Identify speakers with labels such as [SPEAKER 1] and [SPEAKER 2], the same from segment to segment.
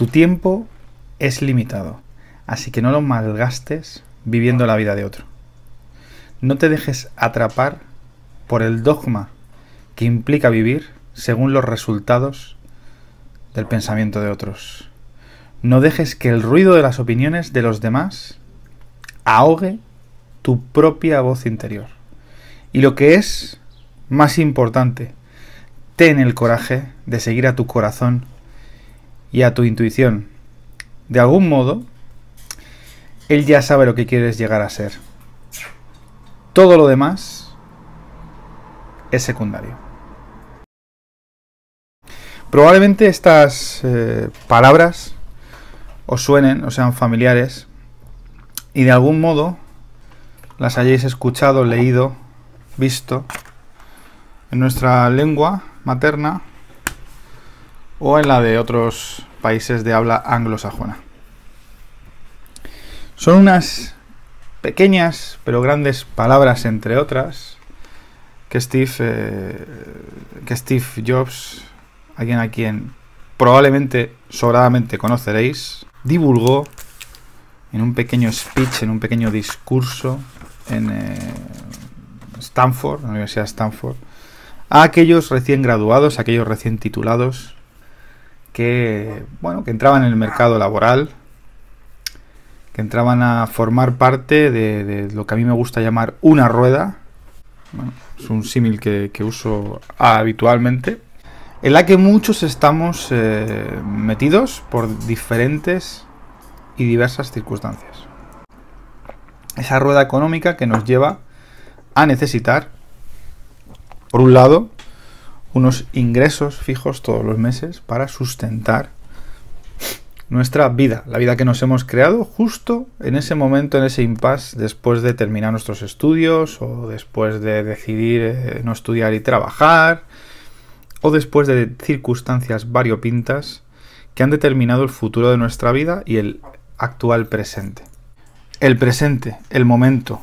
[SPEAKER 1] Tu tiempo es limitado, así que no lo malgastes viviendo la vida de otro. No te dejes atrapar por el dogma que implica vivir según los resultados del pensamiento de otros. No dejes que el ruido de las opiniones de los demás ahogue tu propia voz interior. Y lo que es más importante, ten el coraje de seguir a tu corazón y a tu intuición. De algún modo, él ya sabe lo que quieres llegar a ser. Todo lo demás es secundario. Probablemente estas eh, palabras os suenen o sean familiares y de algún modo las hayáis escuchado, leído, visto en nuestra lengua materna o en la de otros países de habla anglosajona. Son unas pequeñas pero grandes palabras, entre otras, que Steve, eh, que Steve Jobs, alguien a quien probablemente sobradamente conoceréis, divulgó en un pequeño speech, en un pequeño discurso en eh, Stanford, la Universidad de Stanford, a aquellos recién graduados, a aquellos recién titulados que, bueno, que entraban en el mercado laboral, que entraban a formar parte de, lo que a mí me gusta llamar una rueda, es un símil que, uso habitualmente, en la que muchos estamos eh, metidos por diferentes y diversas circunstancias. Esa rueda económica que nos lleva a necesitar, por un lado, unos ingresos fijos todos los meses para sustentar nuestra vida, la vida que nos hemos creado justo en ese momento, en ese impasse, después de terminar nuestros estudios o después de decidir eh, no estudiar y trabajar o después de circunstancias variopintas que han determinado el futuro de nuestra vida y el actual presente. El presente, el momento,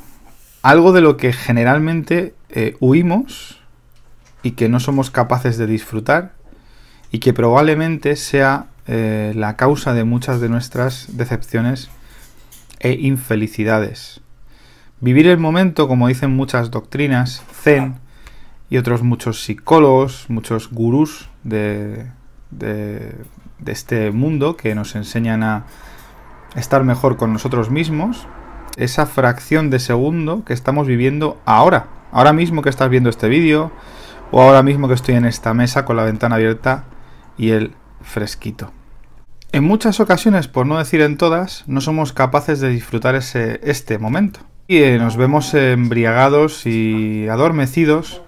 [SPEAKER 1] algo de lo que generalmente eh, huimos y que no somos capaces de disfrutar y que probablemente sea eh, la causa de muchas de nuestras decepciones e infelicidades. Vivir el momento, como dicen muchas doctrinas, zen y otros muchos psicólogos, muchos gurús de, de, de este mundo que nos enseñan a estar mejor con nosotros mismos, esa fracción de segundo que estamos viviendo ahora, ahora mismo que estás viendo este vídeo, o ahora mismo que estoy en esta mesa con la ventana abierta y el fresquito. En muchas ocasiones, por no decir en todas, no somos capaces de disfrutar ese, este momento. Y eh, nos vemos embriagados y adormecidos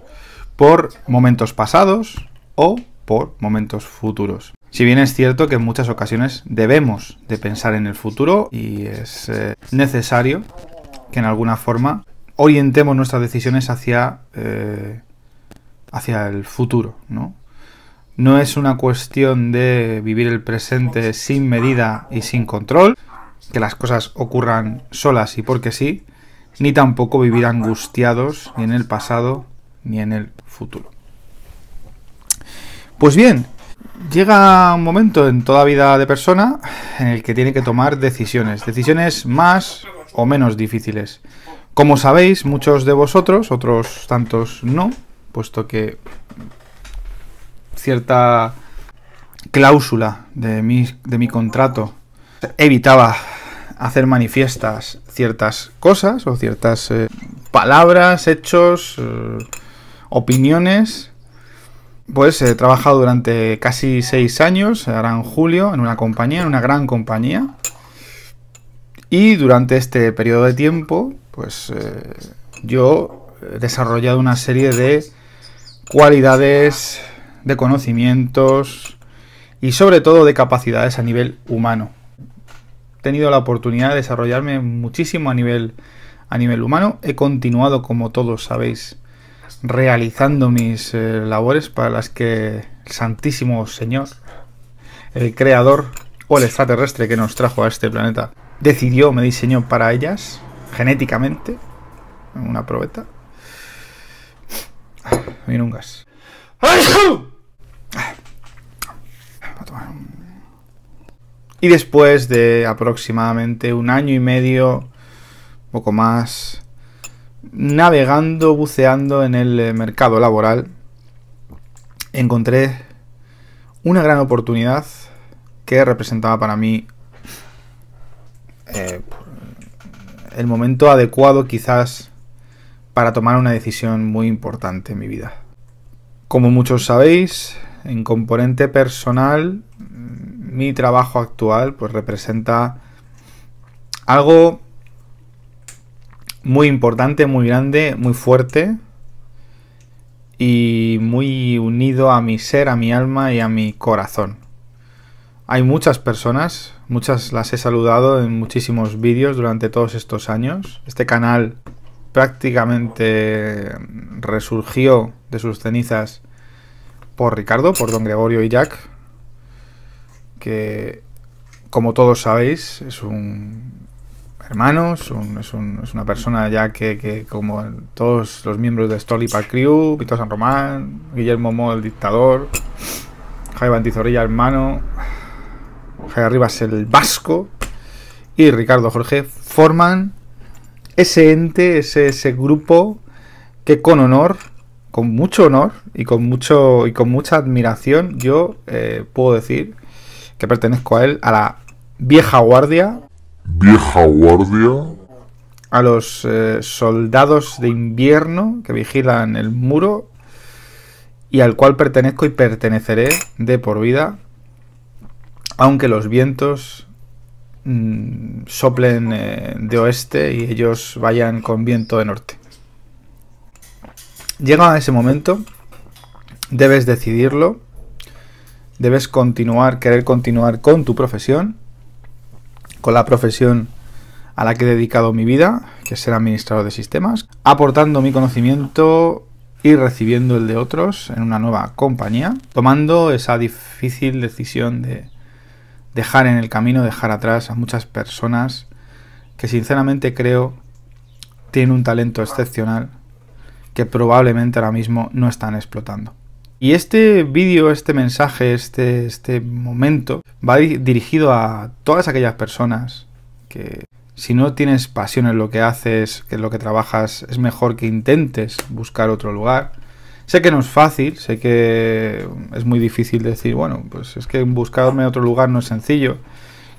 [SPEAKER 1] por momentos pasados o por momentos futuros. Si bien es cierto que en muchas ocasiones debemos de pensar en el futuro y es eh, necesario que en alguna forma orientemos nuestras decisiones hacia eh, hacia el futuro, ¿no? No es una cuestión de vivir el presente sin medida y sin control, que las cosas ocurran solas y porque sí, ni tampoco vivir angustiados ni en el pasado ni en el futuro. Pues bien, llega un momento en toda vida de persona en el que tiene que tomar decisiones, decisiones más o menos difíciles. Como sabéis, muchos de vosotros, otros tantos no, puesto que cierta cláusula de mi, de mi contrato evitaba hacer manifiestas ciertas cosas o ciertas eh, palabras, hechos, eh, opiniones. Pues he trabajado durante casi seis años, ahora en julio, en una compañía, en una gran compañía. Y durante este periodo de tiempo, pues eh, yo he desarrollado una serie de cualidades, de conocimientos y sobre todo de capacidades a nivel humano. He tenido la oportunidad de desarrollarme muchísimo a nivel, a nivel humano. He continuado, como todos sabéis, realizando mis eh, labores para las que el Santísimo Señor, el Creador o el extraterrestre que nos trajo a este planeta, decidió, me diseñó para ellas, genéticamente, una probeta. Viene un. Y después de aproximadamente un año y medio, poco más, navegando, buceando en el eh, mercado laboral, encontré una gran oportunidad que representaba para mí eh, el momento adecuado quizás para tomar una decisión muy importante en mi vida. Como muchos sabéis, en componente personal, mi trabajo actual pues representa algo muy importante, muy grande, muy fuerte y muy unido a mi ser, a mi alma y a mi corazón. Hay muchas personas, muchas las he saludado en muchísimos vídeos durante todos estos años. Este canal prácticamente resurgió de sus cenizas por Ricardo, por Don Gregorio y Jack, que como todos sabéis es un hermano, es, una persona ya que, como todos los miembros de Stoli Crew, Víctor San Román, Guillermo Mo el dictador, Jaime Bantizorilla hermano, Jaime Rivas el vasco y Ricardo Jorge forman ese ente, ese, ese grupo que con honor, con mucho honor y con mucho y con mucha admiración, yo eh, puedo decir que pertenezco a él, a la vieja guardia.
[SPEAKER 2] Vieja guardia.
[SPEAKER 1] A los eh, soldados de invierno que vigilan el muro y al cual pertenezco y perteneceré de por vida, aunque los vientos mm, soplen eh, de oeste y ellos vayan con viento de norte. Llega ese momento, debes decidirlo debes continuar, querer continuar con tu profesión, con la profesión a la que he dedicado mi vida, que es ser administrador de sistemas, aportando mi conocimiento y recibiendo el de otros en una nueva compañía, tomando esa difícil decisión de dejar en el camino, dejar atrás a muchas personas que sinceramente creo tienen un talento excepcional que probablemente ahora mismo no están explotando. Y este vídeo, este mensaje, este, este momento va dirigido a todas aquellas personas que si no tienes pasión en lo que haces, que en lo que trabajas, es mejor que intentes buscar otro lugar. Sé que no es fácil, sé que es muy difícil decir, bueno, pues es que buscarme otro lugar no es sencillo.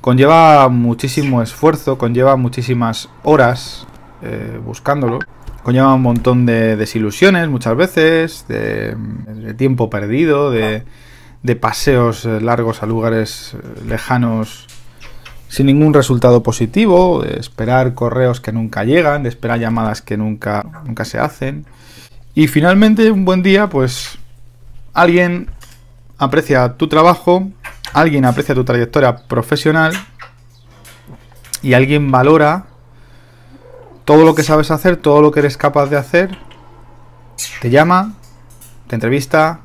[SPEAKER 1] Conlleva muchísimo esfuerzo, conlleva muchísimas horas eh, buscándolo conlleva un montón de desilusiones muchas veces, de, tiempo perdido, de, paseos largos a lugares lejanos sin ningún resultado positivo, de esperar correos que nunca llegan, de esperar llamadas que nunca, nunca se hacen. Y finalmente, un buen día, pues alguien aprecia tu trabajo, alguien aprecia tu trayectoria profesional y alguien valora todo lo que sabes hacer, todo lo que eres capaz de hacer, te llama, te entrevista,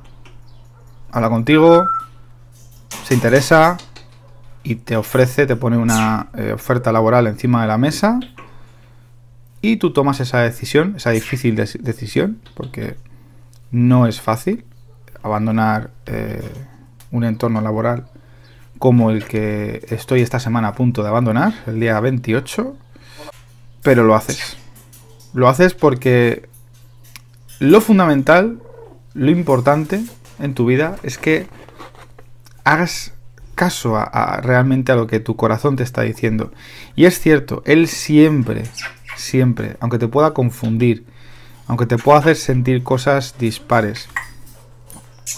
[SPEAKER 1] habla contigo, se interesa y te ofrece, te pone una eh, oferta laboral encima de la mesa y tú tomas esa decisión, esa difícil decisión, porque no es fácil abandonar eh, un entorno laboral como el que estoy esta semana a punto de abandonar, el día 28 pero lo haces. Lo haces porque lo fundamental, lo importante en tu vida es que hagas caso a, realmente a lo que tu corazón te está diciendo. Y es cierto, él siempre, siempre, aunque te pueda confundir, aunque te pueda hacer sentir cosas dispares,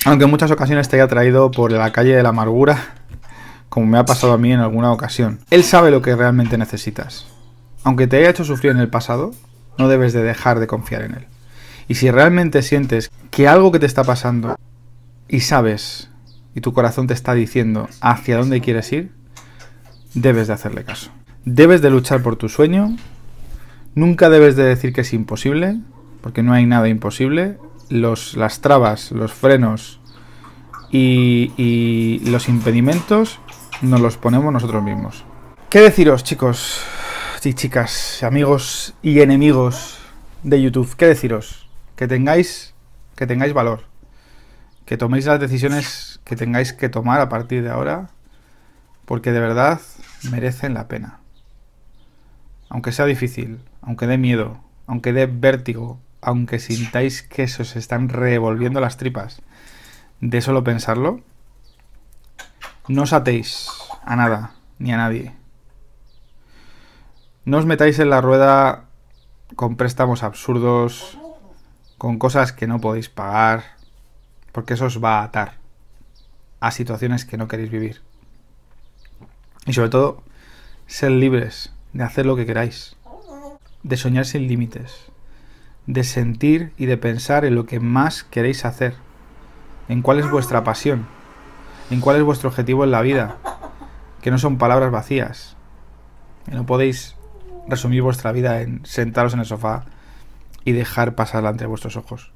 [SPEAKER 1] aunque en muchas ocasiones te haya traído por la calle de la amargura, como me ha pasado a mí en alguna ocasión, él sabe lo que realmente necesitas aunque te haya hecho sufrir en el pasado, no debes de dejar de confiar en él. Y si realmente sientes que algo que te está pasando y sabes y tu corazón te está diciendo hacia dónde quieres ir, debes de hacerle caso. Debes de luchar por tu sueño. Nunca debes de decir que es imposible, porque no hay nada imposible. Los, las trabas, los frenos y, y los impedimentos nos los ponemos nosotros mismos. ¿Qué deciros, chicos? y chicas, amigos y enemigos de YouTube, ¿qué deciros? Que tengáis, que tengáis valor, que toméis las decisiones que tengáis que tomar a partir de ahora, porque de verdad merecen la pena. Aunque sea difícil, aunque dé miedo, aunque dé vértigo, aunque sintáis que se os están revolviendo las tripas de solo pensarlo, no os atéis a nada ni a nadie. No os metáis en la rueda con préstamos absurdos, con cosas que no podéis pagar, porque eso os va a atar a situaciones que no queréis vivir. Y sobre todo, ser libres de hacer lo que queráis, de soñar sin límites, de sentir y de pensar en lo que más queréis hacer, en cuál es vuestra pasión, en cuál es vuestro objetivo en la vida, que no son palabras vacías, que no podéis resumir vuestra vida en sentaros en el sofá y dejar pasarla entre vuestros ojos.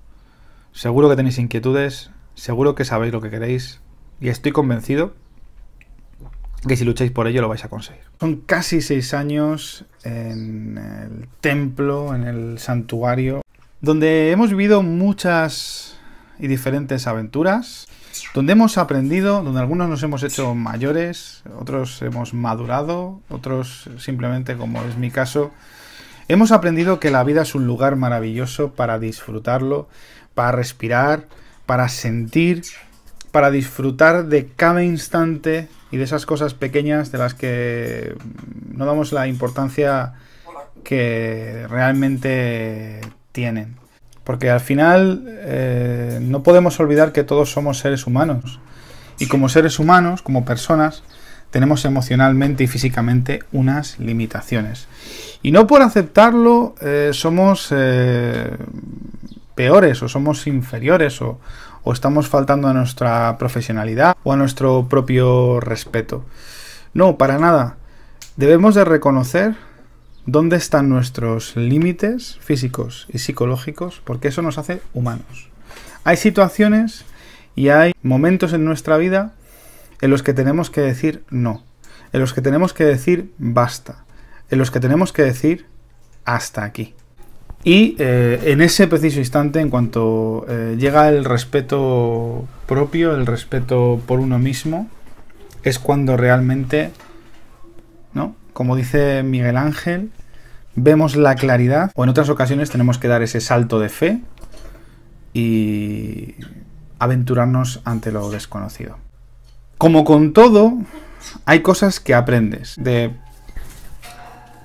[SPEAKER 1] Seguro que tenéis inquietudes, seguro que sabéis lo que queréis y estoy convencido que si lucháis por ello lo vais a conseguir. Son casi seis años en el templo, en el santuario, donde hemos vivido muchas y diferentes aventuras, donde hemos aprendido, donde algunos nos hemos hecho mayores, otros hemos madurado, otros simplemente, como es mi caso, Hemos aprendido que la vida es un lugar maravilloso para disfrutarlo, para respirar, para sentir, para disfrutar de cada instante y de esas cosas pequeñas de las que no damos la importancia que realmente tienen. Porque al final eh, no podemos olvidar que todos somos seres humanos. Y como seres humanos, como personas, tenemos emocionalmente y físicamente unas limitaciones. Y no por aceptarlo eh, somos eh, peores o somos inferiores o, o estamos faltando a nuestra profesionalidad o a nuestro propio respeto. No, para nada. Debemos de reconocer dónde están nuestros límites físicos y psicológicos porque eso nos hace humanos. Hay situaciones y hay momentos en nuestra vida en los que tenemos que decir no, en los que tenemos que decir basta, en los que tenemos que decir hasta aquí. Y eh, en ese preciso instante, en cuanto eh, llega el respeto propio, el respeto por uno mismo, es cuando realmente, ¿no? Como dice Miguel Ángel, vemos la claridad, o en otras ocasiones tenemos que dar ese salto de fe y aventurarnos ante lo desconocido. Como con todo, hay cosas que aprendes de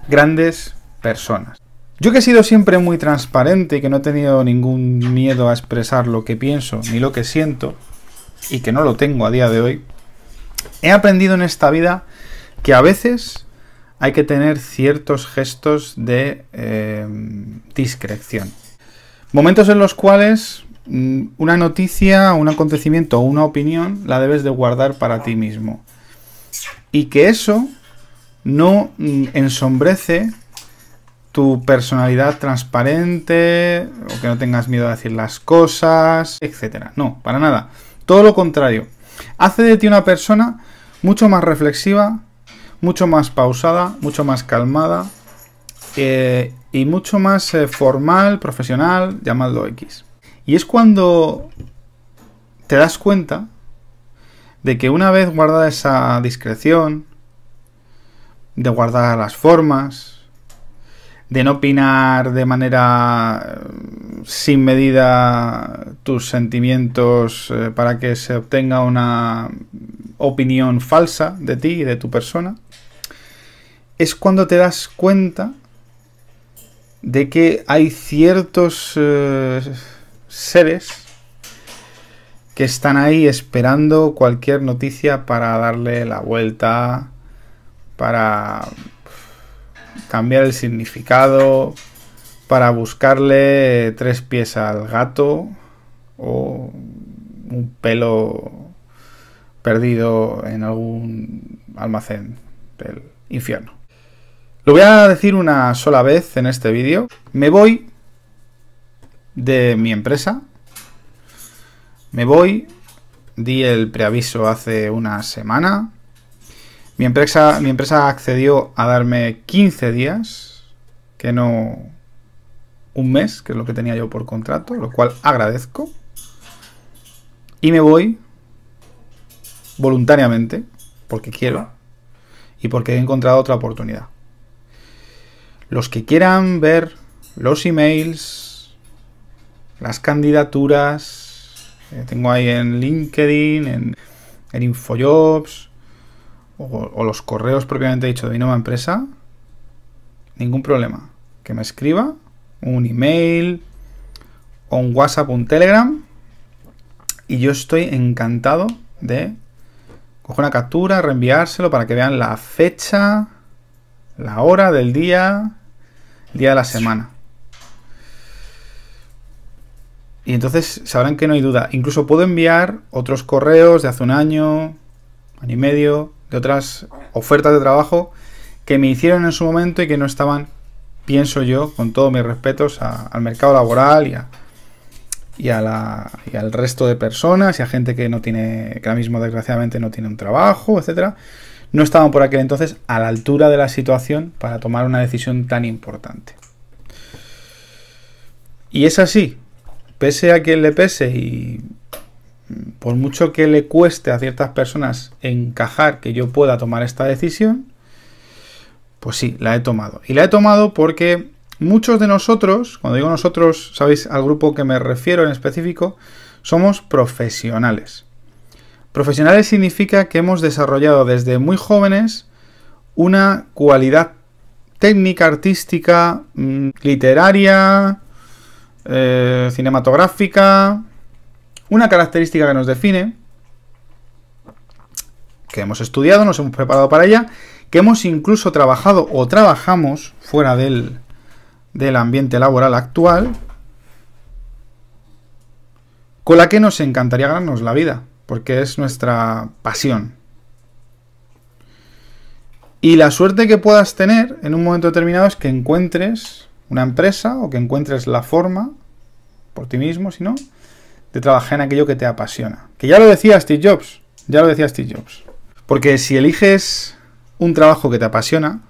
[SPEAKER 1] grandes personas. Yo que he sido siempre muy transparente y que no he tenido ningún miedo a expresar lo que pienso ni lo que siento, y que no lo tengo a día de hoy, he aprendido en esta vida que a veces hay que tener ciertos gestos de eh, discreción. Momentos en los cuales Mm, una noticia, un acontecimiento o una opinión la debes de guardar para ti mismo. Y que eso no mm, ensombrece tu personalidad transparente o que no tengas miedo a decir las cosas, etcétera. No, para nada. Todo lo contrario. Hace de ti una persona mucho más reflexiva, mucho más pausada, mucho más calmada eh, y mucho más eh, formal, profesional, llamadlo X. Y es cuando te das cuenta de que una vez guardada esa discreción, de guardar las formas, de no opinar de manera eh, sin medida tus sentimientos eh, para que se obtenga una opinión falsa de ti y de tu persona, es cuando te das cuenta de que hay ciertos... Eh, seres que están ahí esperando cualquier noticia para darle la vuelta, para cambiar el significado, para buscarle tres pies al gato o un pelo perdido en algún almacén del infierno. Lo voy a decir una sola vez en este vídeo. Me voy de mi empresa. Me voy, di el preaviso hace una semana. Mi empresa, mi empresa accedió a darme 15 días, que no un mes, que es lo que tenía yo por contrato, lo cual agradezco. Y me voy voluntariamente, porque quiero, y porque he encontrado otra oportunidad. Los que quieran ver los emails, las candidaturas, eh, tengo ahí en LinkedIn, en, en Infojobs, o, los correos propiamente dicho de mi nueva empresa, ningún problema. Que me escriba un email, o un WhatsApp, un Telegram, y yo estoy encantado de coger una captura, reenviárselo para que vean la fecha, la hora del día, el día de la semana. Y entonces sabrán que no hay duda. Incluso puedo enviar otros correos de hace un año, año y medio, de otras ofertas de trabajo que me hicieron en su momento y que no estaban, pienso yo, con todos mis respetos, al mercado laboral y, a, y, a la, y, al resto de personas y a gente que no tiene, que ahora mismo desgraciadamente no tiene un trabajo, etcétera, no estaban por aquel entonces a la altura de la situación para tomar una decisión tan importante. Y es así, pese a quien le pese y por mucho que le cueste a ciertas personas encajar que yo pueda tomar esta decisión, pues sí, la he tomado. Y la he tomado porque muchos de nosotros, cuando digo nosotros, sabéis al grupo que me refiero en específico, somos profesionales. Profesionales significa que hemos desarrollado desde muy jóvenes una cualidad técnica, artística, mm, literaria, eh, cinematográfica, una característica que nos define, que hemos estudiado, nos hemos preparado para ella, que hemos incluso trabajado o trabajamos fuera del, del ambiente laboral actual, con la que nos encantaría ganarnos la vida, porque es nuestra pasión. Y la suerte que puedas tener en un momento determinado es que encuentres una empresa o que encuentres la forma, por ti mismo, si no, de trabajar en aquello que te apasiona. Que ya lo decía Steve Jobs, ya lo decía Steve Jobs. Porque si eliges un trabajo que te apasiona,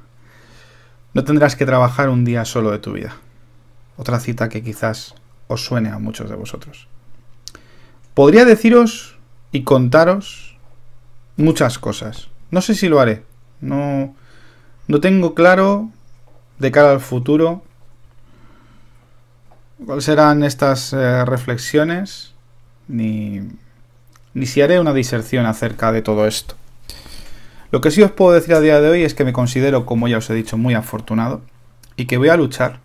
[SPEAKER 1] no tendrás que trabajar un día solo de tu vida. Otra cita que quizás os suene a muchos de vosotros. Podría deciros y contaros muchas cosas. No sé si lo haré. No, no tengo claro de cara al futuro cuáles serán estas eh, reflexiones, ni, ni si haré una diserción acerca de todo esto. Lo que sí os puedo decir a día de hoy es que me considero, como ya os he dicho, muy afortunado y que voy a luchar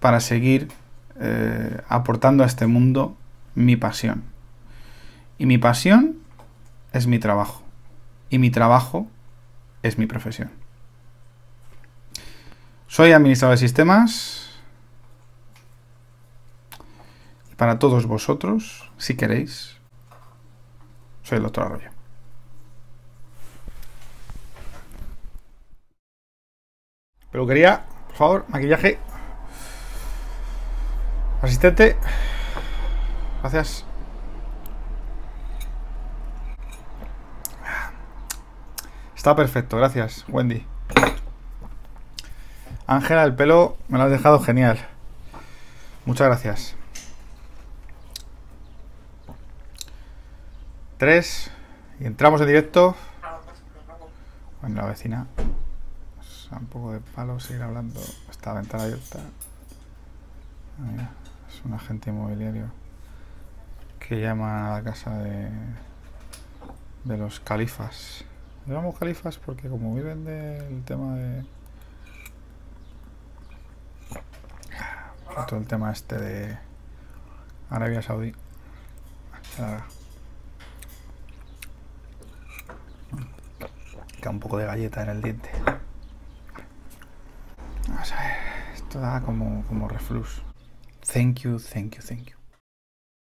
[SPEAKER 1] para seguir eh, aportando a este mundo mi pasión. Y mi pasión es mi trabajo. Y mi trabajo es mi profesión. Soy administrador de sistemas para todos vosotros, si queréis, soy el doctor Arroyo. Peluquería, por favor, maquillaje. Asistente. Gracias. Está perfecto, gracias, Wendy. Ángela, el pelo me lo has dejado genial. Muchas gracias. Tres. Y entramos en directo. Bueno, la vecina. un poco de palo seguir hablando. Esta ventana abierta. Mira, es un agente inmobiliario que llama a la casa de, de los califas. Llamamos califas porque como viven del tema de... Todo el tema este de Arabia Saudí. Un poco de galleta en el diente. Vamos a ver. Esto da como, como reflux. Thank you, thank you, thank you.